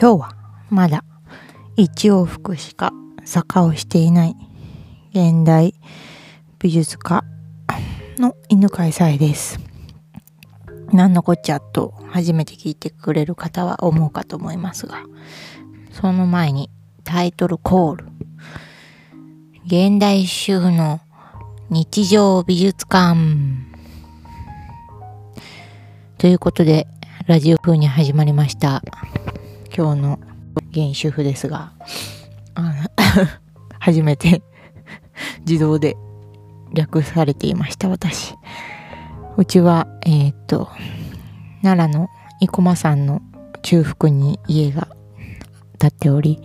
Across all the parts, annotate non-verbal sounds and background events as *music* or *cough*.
今日はまだ一往復しか坂をしていない現代美術家の犬飼さえです。何のこっちゃと初めて聞いてくれる方は思うかと思いますが、その前にタイトルコール。現代主婦の日常美術館。ということで、ラジオ風に始まりました。今日の現主婦ですが、あ *laughs* 初めて自動で略されていました、私。うちは、えーっと、奈良の生駒山の中腹に家が建っており、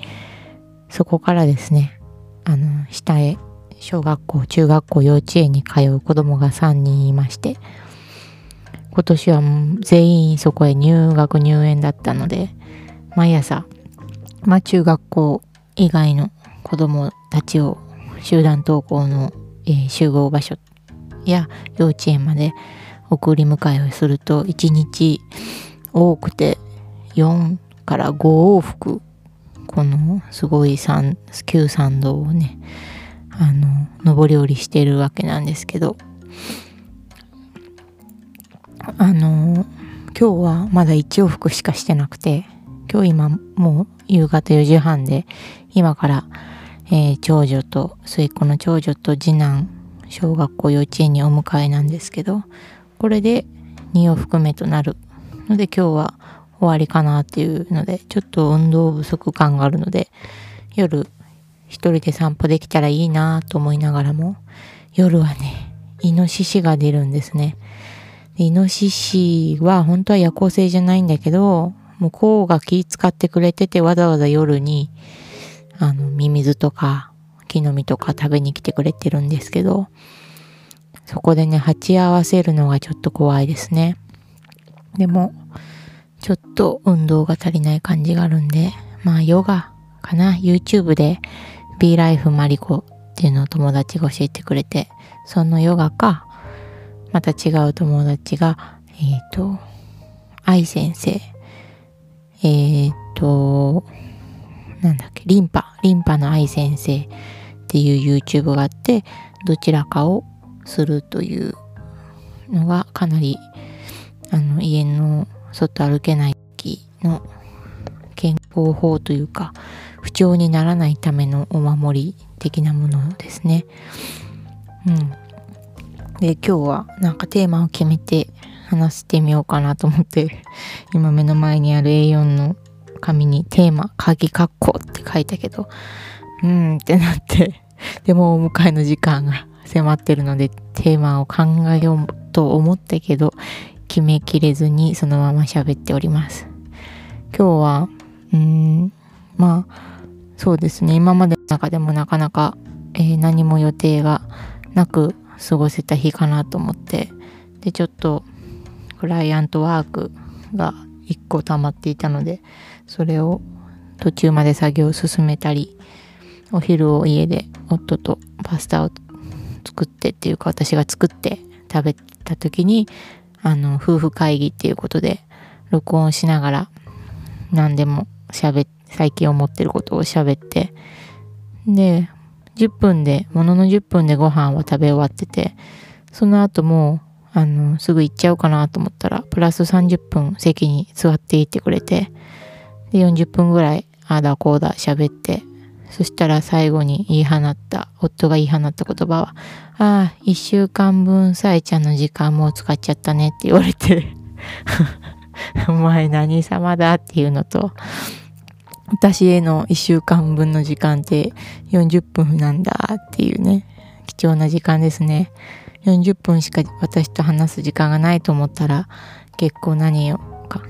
そこからですね、あの、下へ小学校、中学校、幼稚園に通う子供が3人いまして、今年は全員そこへ入学入園だったので、毎朝、まあ中学校以外の子供たちを集団登校の、えー集合場所や幼稚園まで送り迎えをすると1日多くて4から5往復このすごい山旧山道をねあの上り下りしてるわけなんですけどあの今日はまだ1往復しかしてなくて今日今もう夕方4時半で今から、えー長女と末っ子の長女と次男小学校幼稚園にお迎えなんですけどこれで2往復目となる。ので今日は終わりかなっていうのでちょっと運動不足感があるので夜一人で散歩できたらいいなと思いながらも夜はねイノシシが出るんですね。イノシシは本当は夜行性じゃないんだけど向こうが気使ってくれててわざわざ夜にあのミミズとか木の実とか食べに来てくれてるんですけどそこでね鉢合わせるのがちょっと怖いですね。でもちょっと運動が足りない感じがあるんでまあヨガかな？YouTube で Be Life マリコっていうのを友達が教えてくれてそのヨガかまた違う友達がえっ、と愛先生えっ、となんだっけリンパリンパの愛先生っていう YouTube があってどちらかをするというのがかなりあの家の外歩けない時の健康法というか不調にならないためのお守り的なものですね。うん。で今日はなんかテーマを決めて話してみようかなと思って *laughs* 今目の前にある A4 の紙にテーマ鍵括弧って書いたけどうーんってなって *laughs* でもお迎えの時間が迫ってるのでテーマを考えようと思ったけど決めきれずにそのまま喋っております。今日はうーんまあそうですね。今までの中でもなかなか、えー何も予定がなく過ごせた日かなと思ってでちょっとクライアントワークが1個溜まっていたのでそれを途中まで作業を進めたりお昼を家で夫とパスタを作ってっていうか私が作って食べた時にあの夫婦会議っていうことで録音しながら何でも喋っ最近思ってることを喋ってで10分でものの10分でご飯は食べ終わっててその後もあのすぐ行っちゃおうかなと思ったらプラス30分席に座っていてくれてで40分ぐらいああだこうだ喋ってそしたら最後に言い放った夫が言い放った言葉は「ああ1週間分さえちゃんの時間も使っちゃったね」って言われて「*laughs* お前何様だ」っていうのと私への1週間分の時間って40分なんだっていうね貴重な時間ですね。40分しか私と話す時間がないと思ったら結構何をか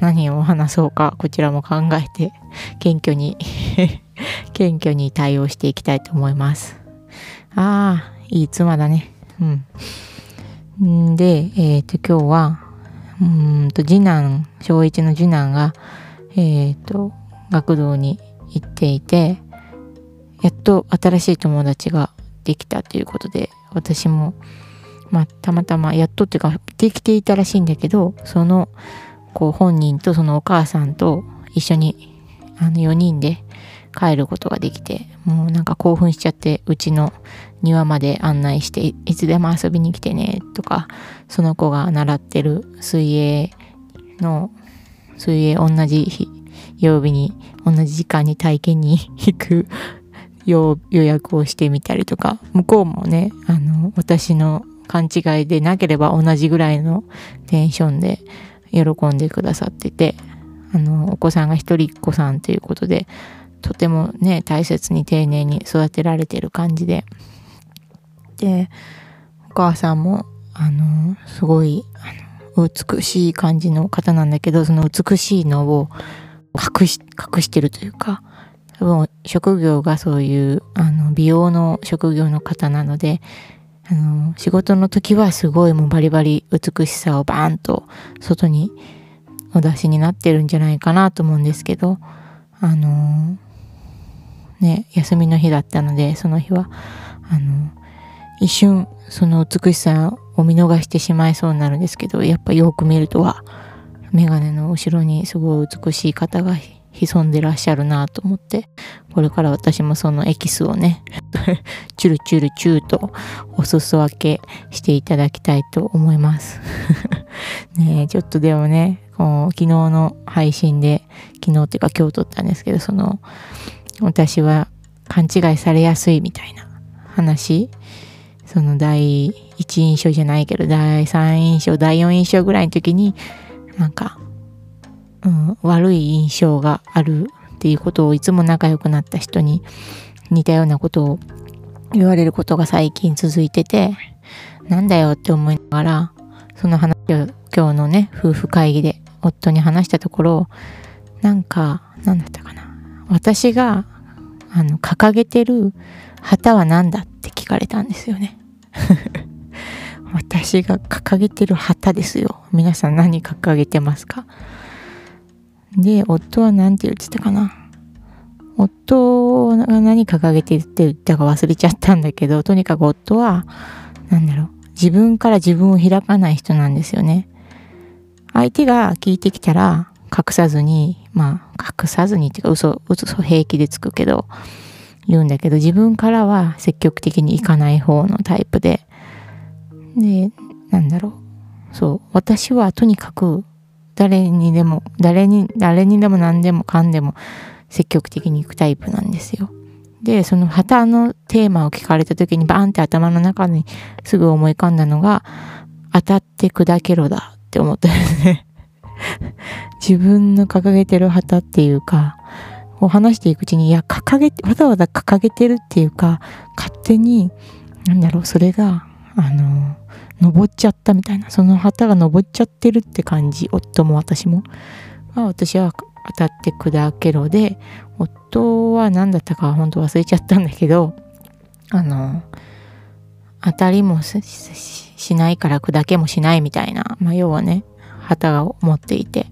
何を話そうかこちらも考えて謙虚に *laughs* 謙虚に対応していきたいと思います。ああいい妻だね。うん。でえっ、と今日はうんと次男小1の次男がえっ、と学童に行っていてやっと新しい友達ができたということで私もまあたまたまやっとっていうかできていたらしいんだけどそのこう本人とそのお母さんと一緒にあの4人で帰ることができて、もうなんか興奮しちゃって、うちの庭まで案内して、いつでも遊びに来てね、とか、その子が習ってる水泳の、水泳同じ日、曜日に、同じ時間に体験に行く予約をしてみたりとか、向こうもね、あの、私の勘違いでなければ同じぐらいのテンションで喜んでくださってて、あの、お子さんが一人っ子さんということで、とてもね、大切に丁寧に育てられてる感じで。で、お母さんも、あの、すごい、あの、美しい感じの方なんだけど、その美しいのを隠し、隠してるというか、多分職業がそういうあの美容の職業の方なのであの仕事の時はすごいもうバリバリ美しさをバーンと外にお出しになってるんじゃないかなと思うんですけどあのね休みの日だったのでその日はあの一瞬その美しさを見逃してしまいそうになるんですけどやっぱよく見るとはメガネの後ろにすごい美しい方が潜んでらっしゃるなと思って、これから私もそのエキスをね、*laughs* チュルチュルチューとお裾分けしていただきたいと思います。*laughs* ねちょっとでもね、こう昨日の配信で、昨日っていうか今日撮ったんですけど、その、私は勘違いされやすいみたいな話、その第一印象じゃないけど、第三印象、第四印象ぐらいの時に、なんか、うん、悪い印象があるっていうことをいつも仲良くなった人に似たようなことを言われることが最近続いてて、なんだよって思いながら、その話を今日のね、夫婦会議で夫に話したところ、なんか、なんだったかな。私が、あの、掲げてる旗は何だって聞かれたんですよね。*laughs* 私が掲げてる旗ですよ。皆さん何掲げてますか？で、夫は何て言ってたかな。夫が何掲げてって言ったか忘れちゃったんだけど、とにかく夫は、なんだろう、自分から自分を開かない人なんですよね。相手が聞いてきたら、隠さずに、まあ、隠さずにっていうか嘘、嘘平気でつくけど、言うんだけど、自分からは積極的に行かない方のタイプで、で、なんだろう。そう。私はとにかく誰にでも、誰に、誰にでも何でもかんでも積極的に行くタイプなんですよ。で、その旗のテーマを聞かれた時にバーンって頭の中にすぐ思い浮かんだのが、当たって砕けろだって思ったんですね。*laughs* 自分の掲げてる旗っていうか、を話していくうちに、いや、掲げて、わざわざ掲げてるっていうか、勝手に、なんだろう、それが、あの、登っちゃったみたいな、その旗が登っちゃってるって感じ、夫も私も。まあ、私は当たって砕けろで、夫は何だったか本当忘れちゃったんだけど、あの、当たりもしないから砕けもしないみたいな、まあ、要はね、旗を持っていて、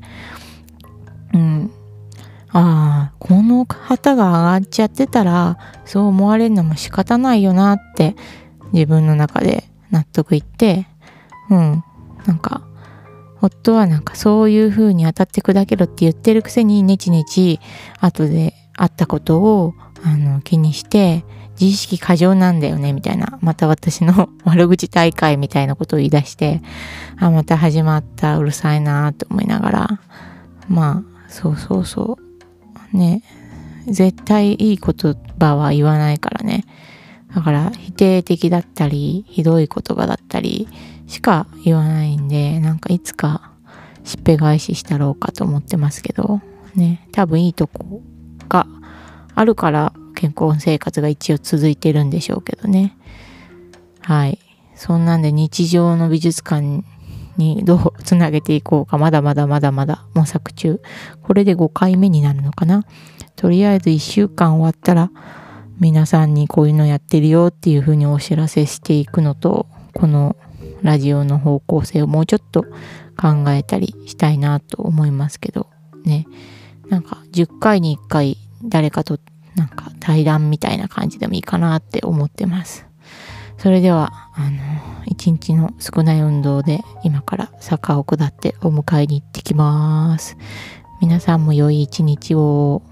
うん。ああ、この旗が上がっちゃってたら、そう思われるのも仕方ないよなって自分の中で納得いって、うん、なんか、夫はなんかそういう風に当たって砕けろって言ってるくせにネチネチ後であったことをあの気にして自意識過剰なんだよねみたいなまた私の *laughs* 悪口大会みたいなことを言い出してあまた始まったうるさいなと思いながらまあそうそうそう。ね絶対いい言葉は言わないからね。だから否定的だったり、ひどい言葉だったりしか言わないんで、なんかいつかしっぺ返ししたろうかと思ってますけど、ね、多分いいとこがあるから健康生活が一応続いてるんでしょうけどね。はい。そんなんで日常の美術館にどうつなげていこうか、まだまだまだまだ模索中。これで5回目になるのかな。とりあえず1週間終わったら、皆さんにこういうのやってるよっていうふうにお知らせしていくのと、このラジオの方向性をもうちょっと考えたりしたいなと思いますけど、ね。なんか10回に1回誰かとなんか対談みたいな感じでもいいかなって思ってます。それでは、あの、一日の少ない運動で今から坂を下ってお迎えに行ってきます。皆さんも良い一日を。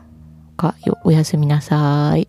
か？おやすみなさい。